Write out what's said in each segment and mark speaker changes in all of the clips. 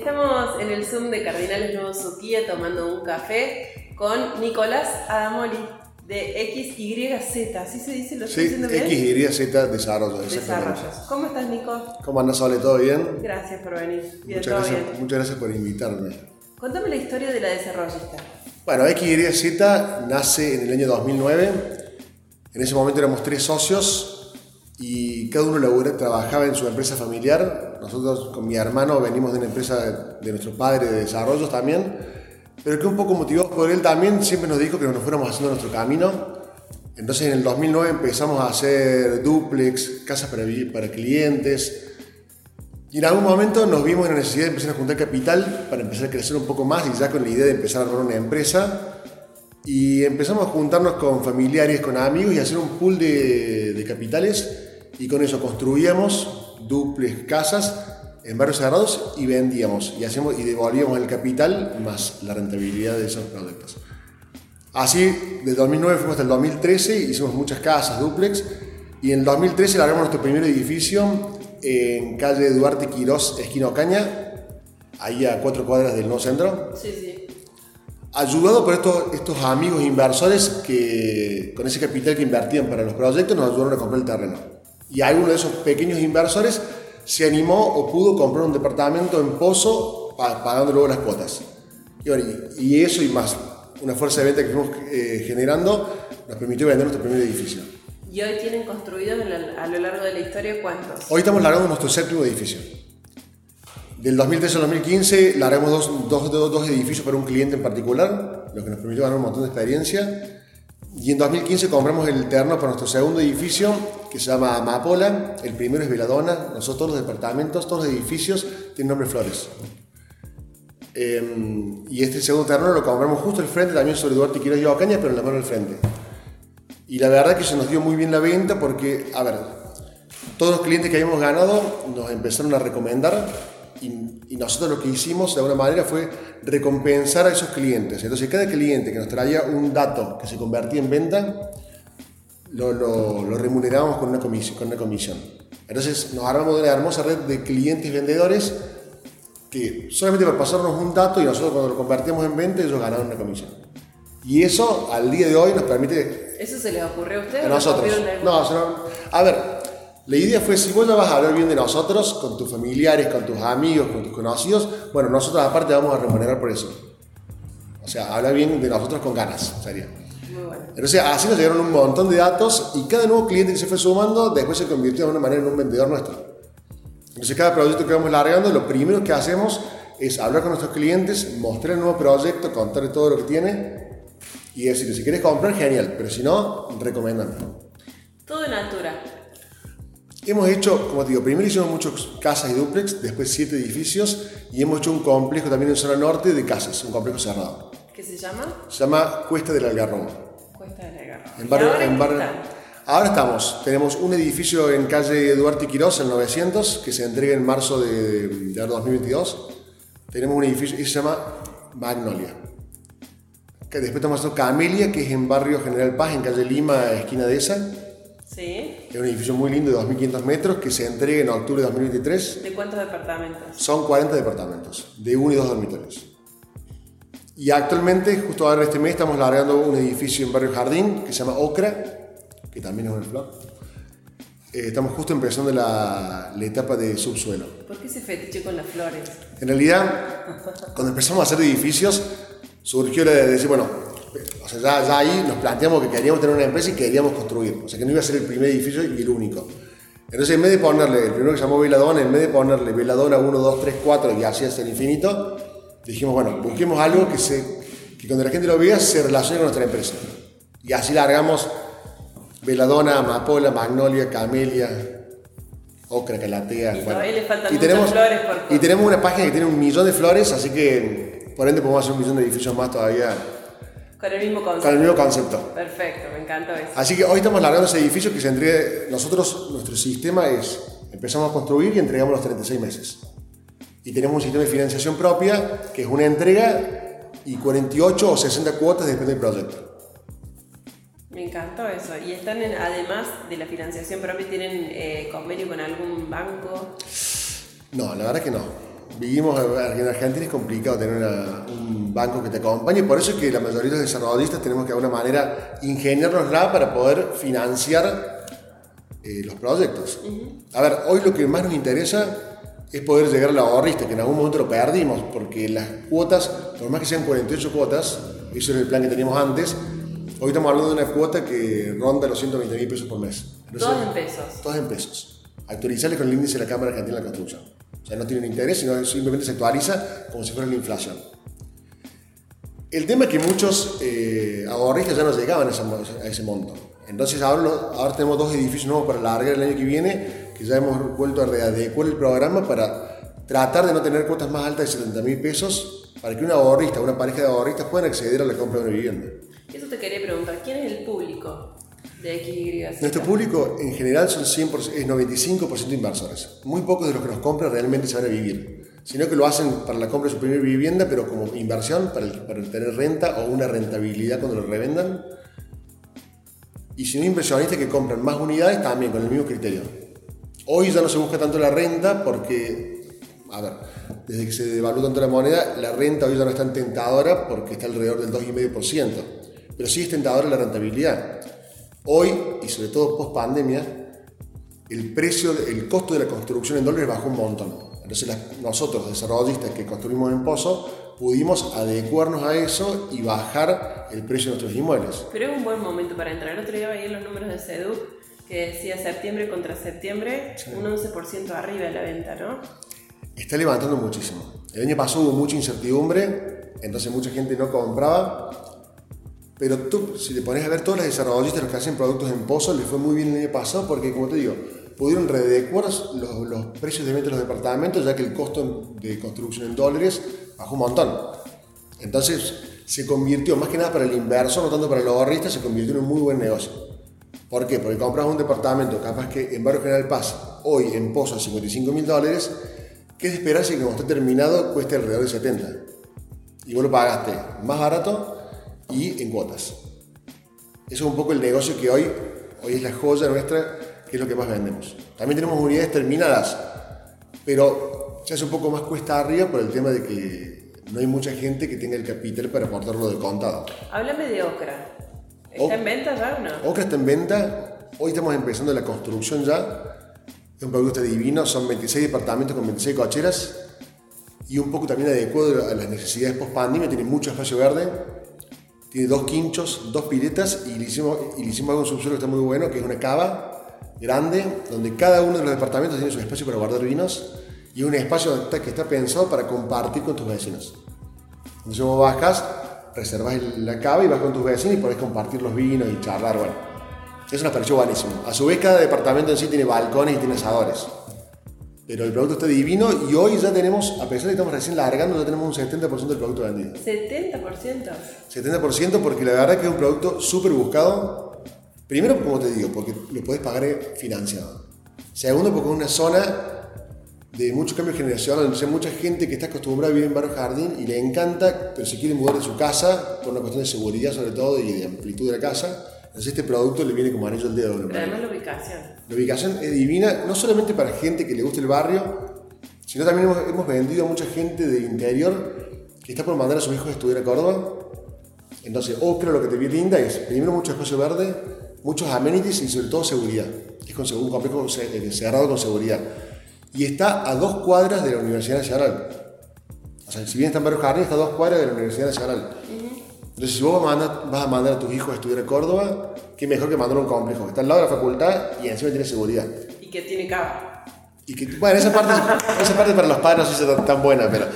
Speaker 1: Estamos en el Zoom de Cardinales Nuevo Suquía tomando un café con Nicolás Adamoli de XYZ, ¿así se dice? ¿Lo estoy
Speaker 2: Sí,
Speaker 1: diciendo bien?
Speaker 2: XYZ Desarrollo. exactamente.
Speaker 1: Desarrollos. ¿Cómo estás, Nico?
Speaker 2: ¿Cómo andas, Sole? ¿Todo bien?
Speaker 1: Gracias por venir. Bien,
Speaker 2: Muchas
Speaker 1: todo
Speaker 2: gracias,
Speaker 1: bien.
Speaker 2: muchas gracias por invitarme.
Speaker 1: Contame la historia de la desarrollista.
Speaker 2: Bueno, XYZ nace en el año 2009. En ese momento éramos tres socios y cada uno labora- trabajaba en su empresa familiar. Nosotros con mi hermano venimos de una empresa de nuestro padre de desarrollos también, pero que un poco motivados por él también siempre nos dijo que nos fuéramos haciendo nuestro camino. Entonces en el 2009 empezamos a hacer duplex, casas para, para clientes, y en algún momento nos vimos en la necesidad de empezar a juntar capital para empezar a crecer un poco más y ya con la idea de empezar a armar una empresa. Y empezamos a juntarnos con familiares, con amigos y hacer un pool de, de capitales. Y con eso construíamos duples casas en barrios cerrados y vendíamos. Y, hacíamos, y devolvíamos el capital más la rentabilidad de esos proyectos. Así, desde 2009 fuimos hasta el 2013, hicimos muchas casas, duplex, y en el 2013 largamos nuestro primer edificio en calle Duarte Quirós, esquina Ocaña, ahí a cuatro cuadras del nuevo centro,
Speaker 1: Sí, sí.
Speaker 2: ayudado por estos, estos amigos inversores que con ese capital que invertían para los proyectos nos ayudaron a comprar el terreno. Y alguno de esos pequeños inversores se animó o pudo comprar un departamento en Pozo pa- pagando luego las cuotas. Y, bueno, y- y eso y más, una fuerza de venta que fuimos eh, generando nos permitió vender nuestro primer edificio.
Speaker 1: ¿Y hoy tienen construidos a lo largo de la historia cuántos?
Speaker 2: Hoy estamos largando nuestro séptimo edificio. Del 2013 al 2015 largamos dos, dos, dos- dos edificios para un cliente en particular, lo que nos permitió ganar un montón de experiencia. Y en 2015 compramos el terreno para nuestro segundo edificio, que se llama Amapola. El primero es Veladona. Nosotros todos los departamentos, todos los edificios tienen nombre Flores. Eh, y este segundo terreno lo compramos justo al frente, también sobre Duarte Quiroz y Ocaña, pero en la mano al frente. Y la verdad que se nos dio muy bien la venta porque, a ver, todos los clientes que habíamos ganado nos empezaron a recomendar y, y nosotros lo que hicimos de alguna manera fue recompensar a esos clientes. Entonces cada cliente que nos traía un dato que se convertía en venta, lo, lo, lo remunerábamos con una, comisión, con una comisión. Entonces nos armamos de una hermosa red de clientes vendedores que solamente por pasarnos un dato y nosotros cuando lo convertíamos en venta ellos ganaban una comisión. Y eso al día de hoy nos permite
Speaker 1: ¿Eso se les ocurrió a ustedes?
Speaker 2: a nosotros. No, no, a ver, la idea fue si vos ya vas a hablar bien de nosotros, con tus familiares, con tus amigos, con tus conocidos, bueno, nosotros aparte vamos a remunerar por eso. O sea, hablar bien de nosotros con ganas, sería.
Speaker 1: Muy bueno.
Speaker 2: Entonces, así nos llegaron un montón de datos y cada nuevo cliente que se fue sumando después se convirtió de alguna manera en un vendedor nuestro. Entonces, cada proyecto que vamos largando, lo primero que hacemos es hablar con nuestros clientes, mostrar el nuevo proyecto, contarle todo lo que tiene y decirle, si quieres comprar, genial, pero si no, recomendame.
Speaker 1: Todo en altura.
Speaker 2: Hemos hecho, como te digo, primero hicimos muchas casas y duplex, después siete edificios y hemos hecho un complejo también en zona norte de casas, un complejo cerrado.
Speaker 1: ¿Qué se llama?
Speaker 2: Se llama Cuesta del Algarrobo.
Speaker 1: Cuesta de la Garra.
Speaker 2: En barrio,
Speaker 1: ¿Y ahora
Speaker 2: en barrio- ahora estamos, tenemos un edificio en calle Duarte Quirós, el 900, que se entrega en marzo de, de ahora 2022. Tenemos un edificio que se llama Magnolia. Que después estamos haciendo Camelia, que es en barrio General Paz, en calle Lima, esquina de esa.
Speaker 1: Sí.
Speaker 2: Es un edificio muy lindo de 2.500 metros que se entrega en octubre de 2023.
Speaker 1: ¿De cuántos departamentos?
Speaker 2: Son 40 departamentos, de uno y dos dormitorios. Y actualmente, justo ahora este mes, estamos largando un edificio en Barrio Jardín que se llama Ocra, que también es una flor. Eh, estamos justo empezando la, la etapa de subsuelo.
Speaker 1: ¿Por qué ese fetiche con las flores?
Speaker 2: En realidad, cuando empezamos a hacer edificios, surgió la de decir, bueno, o sea, ya, ya ahí nos planteamos que queríamos tener una empresa y queríamos construir. O sea, que no iba a ser el primer edificio y el único. Entonces, en vez de ponerle, el primero que se llamó Veladona, en vez de ponerle Veladona 1, 2, 3, 4 y así hasta el infinito, dijimos, bueno, busquemos algo que, se, que cuando la gente lo vea se relacione con nuestra empresa. Y así largamos Veladona, Amapola, Magnolia, Camelia, Ocra, Calatea.
Speaker 1: Y todavía le faltan
Speaker 2: y tenemos,
Speaker 1: flores por-
Speaker 2: Y tenemos una página que tiene un millón de flores, así que por ende podemos hacer un millón de edificios más todavía
Speaker 1: Con el mismo concepto.
Speaker 2: con el mismo concepto.
Speaker 1: Perfecto, me encantó eso.
Speaker 2: Así que hoy estamos largando ese edificio que se entrega. Nosotros, nuestro sistema es: empezamos a construir y entregamos los 36 meses. Y tenemos un sistema de financiación propia que es una entrega y 48 o 60 cuotas, depende del proyecto.
Speaker 1: Me encantó eso. Y están, en- además de la financiación propia, ¿tienen eh, convenio con algún banco?
Speaker 2: No, la verdad que no. vivimos en Argentina es complicado tener un banco que te acompañe, por eso es que la mayoría de los desarrollistas tenemos que de alguna manera ingeniárnosla para poder financiar eh, los proyectos. A ver, hoy lo que más nos interesa es poder llegar al ahorrista, que en algún momento lo perdimos, porque las cuotas, por más que sean 48 cuotas, eso era el plan que teníamos antes, hoy estamos hablando de una cuota que ronda los 120 mil pesos por mes.
Speaker 1: todos en pesos.
Speaker 2: Todos en pesos. Actualizarle con el índice de la Cámara Argentina de la Construcción. O sea, no tiene interés, sino simplemente se actualiza como si fuera la inflación. El tema es que muchos eh, ahorristas ya no llegaban a ese, monto. Entonces ahora, ahora tenemos dos edificios nuevos para largar el año que viene que ya hemos vuelto a readecuar el programa para tratar de no tener cuotas más altas de 70 mil pesos para que un ahorrista, una pareja de ahorristas puedan acceder a la compra de una vivienda.
Speaker 1: Eso te quería preguntar, ¿quién es el público de XY?
Speaker 2: Nuestro público en general son 100%, es 95% inversores. Muy pocos de los que nos compran realmente se van a vivir, sino que lo hacen para la compra de su primera vivienda, pero como inversión, para, para tener renta o una rentabilidad cuando lo revendan. Y si no inversionistas que compran más unidades, también con el mismo criterio. Hoy ya no se busca tanto la renta porque, a ver, desde que se devaluó tanto la moneda, la renta hoy ya no es tan tentadora porque está alrededor del 2,5%. Pero sí es tentadora la rentabilidad. Hoy, y sobre todo post pandemia, el precio, el costo de la construcción en dólares bajó un montón. Entonces nosotros, desarrollistas que construimos en Pozo, pudimos adecuarnos a eso y bajar el precio de nuestros inmuebles.
Speaker 1: Pero es un buen momento para entrar. El otro día veía los números de SEDUC que decía septiembre contra septiembre, un 11% arriba de la venta, ¿no?
Speaker 2: Está levantando muchísimo. El año pasado hubo mucha incertidumbre, entonces mucha gente no compraba. Pero tú, si te pones a ver, todos los desarrollistas, los que hacen productos en pozo, les fue muy bien el año pasado porque, como te digo, pudieron readecuar los, los precios de venta de los departamentos, ya que el costo de construcción en dólares bajó un montón. Entonces, se convirtió, más que nada para el inversor, no tanto para el ahorrista, se convirtió en un muy buen negocio. ¿Por qué? Porque compras un departamento, capaz que en Barrio General Paz, hoy en Pozo a 55 mil dólares, ¿qué es esperarse que cuando esté terminado cueste alrededor de 70? Y vos lo pagaste más barato y en cuotas. Eso es un poco el negocio que hoy, hoy es la joya nuestra, que es lo que más vendemos. También tenemos unidades terminadas, pero se hace un poco más cuesta arriba por el tema de que no hay mucha gente que tenga el capital para aportarlo de contado.
Speaker 1: Háblame de Ocra. ¿Está en venta ya o no?
Speaker 2: Ocra está en venta. Hoy estamos empezando la construcción ya. Es un producto divino. Son 26 departamentos con 26 cocheras. Y un poco también adecuado a las necesidades post-pandemia. Tiene mucho espacio verde. Tiene dos quinchos, dos piletas. Y le hicimos, y le hicimos algo subsuelo que está muy bueno, que es una cava grande, donde cada uno de los departamentos tiene su espacio para guardar vinos. Y un espacio que está pensado para compartir con tus vecinos. Entonces vos bajas reservas la cava y vas con tus vecinos y podés compartir los vinos y charlar, bueno. Eso nos pareció buenísimo. A su vez, cada departamento en sí tiene balcones y tiene asadores. Pero el producto está divino y hoy ya tenemos, a pesar de que estamos recién largando, ya tenemos un 70% del producto vendido.
Speaker 1: ¿70%?
Speaker 2: 70% porque la verdad que es un producto súper buscado. Primero, como te digo, porque lo puedes pagar financiado. Segundo, porque es una zona de mucho cambio generacional, hay mucha gente que está acostumbrada a vivir en Barrio Jardín y le encanta, pero se quiere mudar de su casa por una cuestión de seguridad sobre todo y de amplitud de la casa. Entonces este producto le viene como anillo al dedo.
Speaker 1: Pero además la ubicación.
Speaker 2: La ubicación es divina, no solamente para gente que le guste el barrio, sino también hemos, vendido a mucha gente del interior que está por mandar a sus hijos a estudiar a Córdoba. Entonces, Ocra lo que te viene linda es, primero, mucho espacio verde, muchos amenities y sobre todo seguridad. Es con un complejo cerrado con seguridad y está a dos cuadras de la Universidad Nacional. O sea, si bien está en Barrio Jardín, está a dos cuadras de la Universidad Nacional. Entonces, si vos vas a mandar a tus hijos a estudiar a Córdoba, qué mejor que mandar a un complejo que está al lado de la facultad y encima tiene seguridad.
Speaker 1: Y que tiene cava.
Speaker 2: Y que, bueno, esa parte, esa parte para los padres no sé si es tan buena, pero,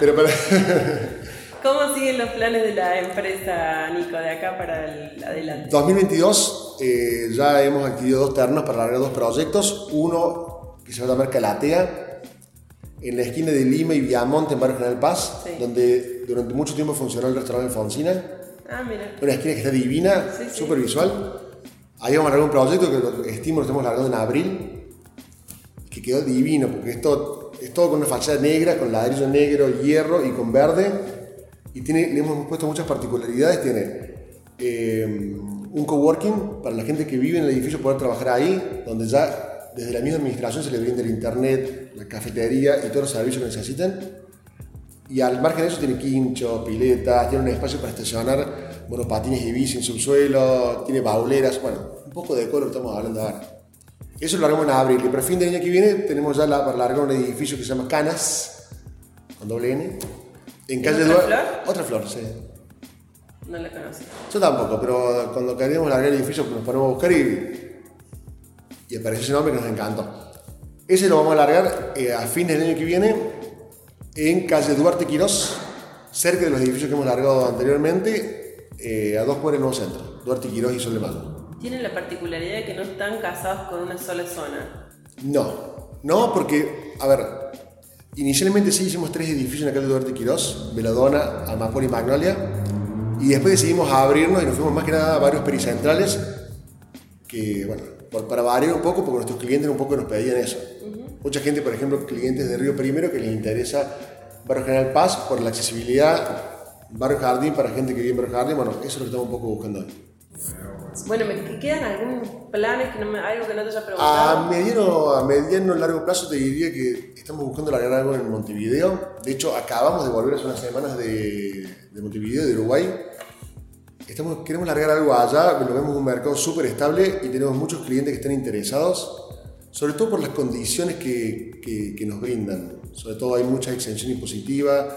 Speaker 2: pero para...
Speaker 1: ¿Cómo siguen los planes de la empresa, Nico, de acá para el adelante?
Speaker 2: 2022 eh, ya hemos adquirido dos ternos para largar dos proyectos. Uno que se llama Calatea, en la esquina de Lima y Viamonte, en Barrio General Paz, donde durante mucho tiempo funcionó el restaurante Alfonsina.
Speaker 1: Ah, mira.
Speaker 2: Una esquina que está divina, súper visual. Ahí vamos a largar un proyecto que estimo lo estamos largando en abril, que quedó divino, porque es todo, es todo con una fachada negra, con ladrillo negro, hierro y con verde. Y tiene, le hemos puesto muchas particularidades. Tiene eh, un coworking para la gente que vive en el edificio poder trabajar ahí, donde ya desde la misma administración se les brinda el internet, la cafetería y todos los servicios que necesiten. Y al margen de eso tiene quincho, piletas, tiene un espacio para estacionar monopatines y bici en subsuelo, tiene bauleras, bueno, un poco de que estamos hablando ahora. Eso lo largamos en abril, y para fin de año que viene tenemos ya la, para largar un edificio que se llama Canas, con doble N,
Speaker 1: en calle otra flor?
Speaker 2: Otra flor, sí.
Speaker 1: No la conocí.
Speaker 2: Yo tampoco, pero cuando queríamos largar el edificio nos ponemos a buscar y, y apareció ese nombre que nos encantó. Ese lo vamos a largar eh, a fines del año que viene en calle Duarte Quirós, cerca de los edificios que hemos largado anteriormente, eh, a dos el nuevo centro, Duarte Quirós y Sol de Mayo.
Speaker 1: ¿Tienen la particularidad de que no están casados con una sola zona?
Speaker 2: No, no, porque, a ver, inicialmente sí hicimos tres edificios en la calle Duarte Quirós, Veladona, Amapor y Magnolia, y después decidimos abrirnos y nos fuimos más que nada a varios pericentrales, que, bueno, para variar un poco, porque nuestros clientes un poco nos pedían eso. Mucha gente, por ejemplo, clientes de Río Primero que les interesa Barrio General Paz por la accesibilidad, Barrio Jardín para gente que vive en Barrio Jardín, bueno, eso es lo que estamos un poco buscando hoy.
Speaker 1: Bueno, ¿me quedan algunos planes, que no me, algo que no te haya preguntado?
Speaker 2: A mediano, a mediano largo plazo te diría que estamos buscando largar algo en Montevideo. De hecho, acabamos de volver hace unas semanas de, de Montevideo, de Uruguay. Estamos, queremos largar algo allá, lo vemos un mercado súper estable y tenemos muchos clientes que están interesados sobre todo por las condiciones que, que, nos brindan. Sobre todo hay mucha exención impositiva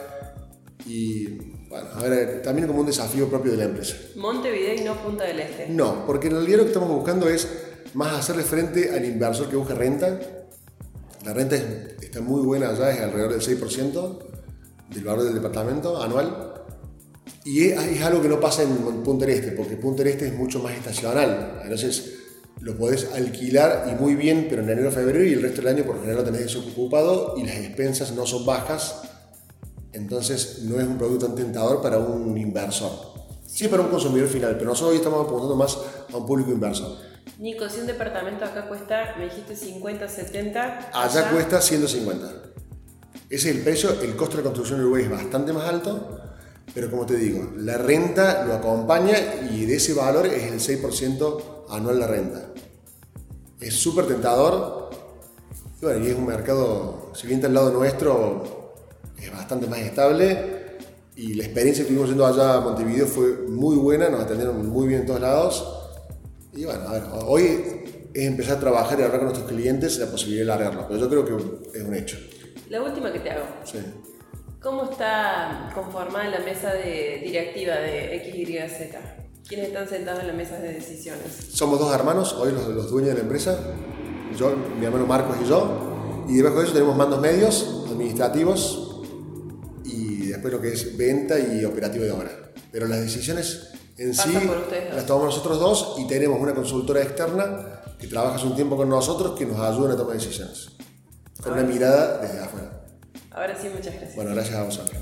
Speaker 2: y, bueno, a ver, también como un desafío propio de la empresa.
Speaker 1: Montevideo y no Punta del Este.
Speaker 2: No, porque en realidad lo que estamos buscando es más hacerle frente al inversor que busca renta. La renta está muy buena allá, es alrededor del 6% del valor del departamento anual. Y es, es, algo que no pasa en Punta del Este, porque Punta del Este es mucho más estacional. Entonces, lo podés alquilar y muy bien, pero en enero, febrero y el resto del año por lo general lo tenés desocupado y las expensas no son bajas, entonces no es un producto tan tentador para un inversor. Sí, para un consumidor final, pero nosotros hoy estamos apuntando más a un público inversor.
Speaker 1: Nico, si un departamento acá cuesta, me dijiste 50, 70.
Speaker 2: Allá, cuesta 150. Ese es el precio, el costo de la construcción en Uruguay es bastante más alto, pero como te digo, la renta lo acompaña y de ese valor es el 6% anual la renta. Es súper tentador. Y bueno, y es un mercado, si bien está al lado nuestro, es bastante más estable. Y la experiencia que tuvimos yendo allá a Montevideo fue muy buena, nos atendieron muy bien en todos lados. Y bueno, a ver, hoy es empezar a trabajar y hablar con nuestros clientes la posibilidad de largarlo, pero yo creo que es un hecho.
Speaker 1: La última que te hago. Sí. ¿Cómo está conformada la mesa de directiva de XYZ? ¿Quiénes están sentados en la mesa de decisiones?
Speaker 2: Somos dos hermanos, hoy los, los dueños de la empresa, yo, mi hermano Marcos y yo, y debajo de eso tenemos mandos medios, administrativos, y después lo que es venta y operativo de obra. Pero las decisiones en sí las tomamos nosotros dos y tenemos una consultora externa que trabaja hace un tiempo con nosotros que nos ayuda a tomar decisiones. Con una mirada desde afuera.
Speaker 1: Ahora sí, muchas gracias.
Speaker 2: Bueno, gracias a vosotros.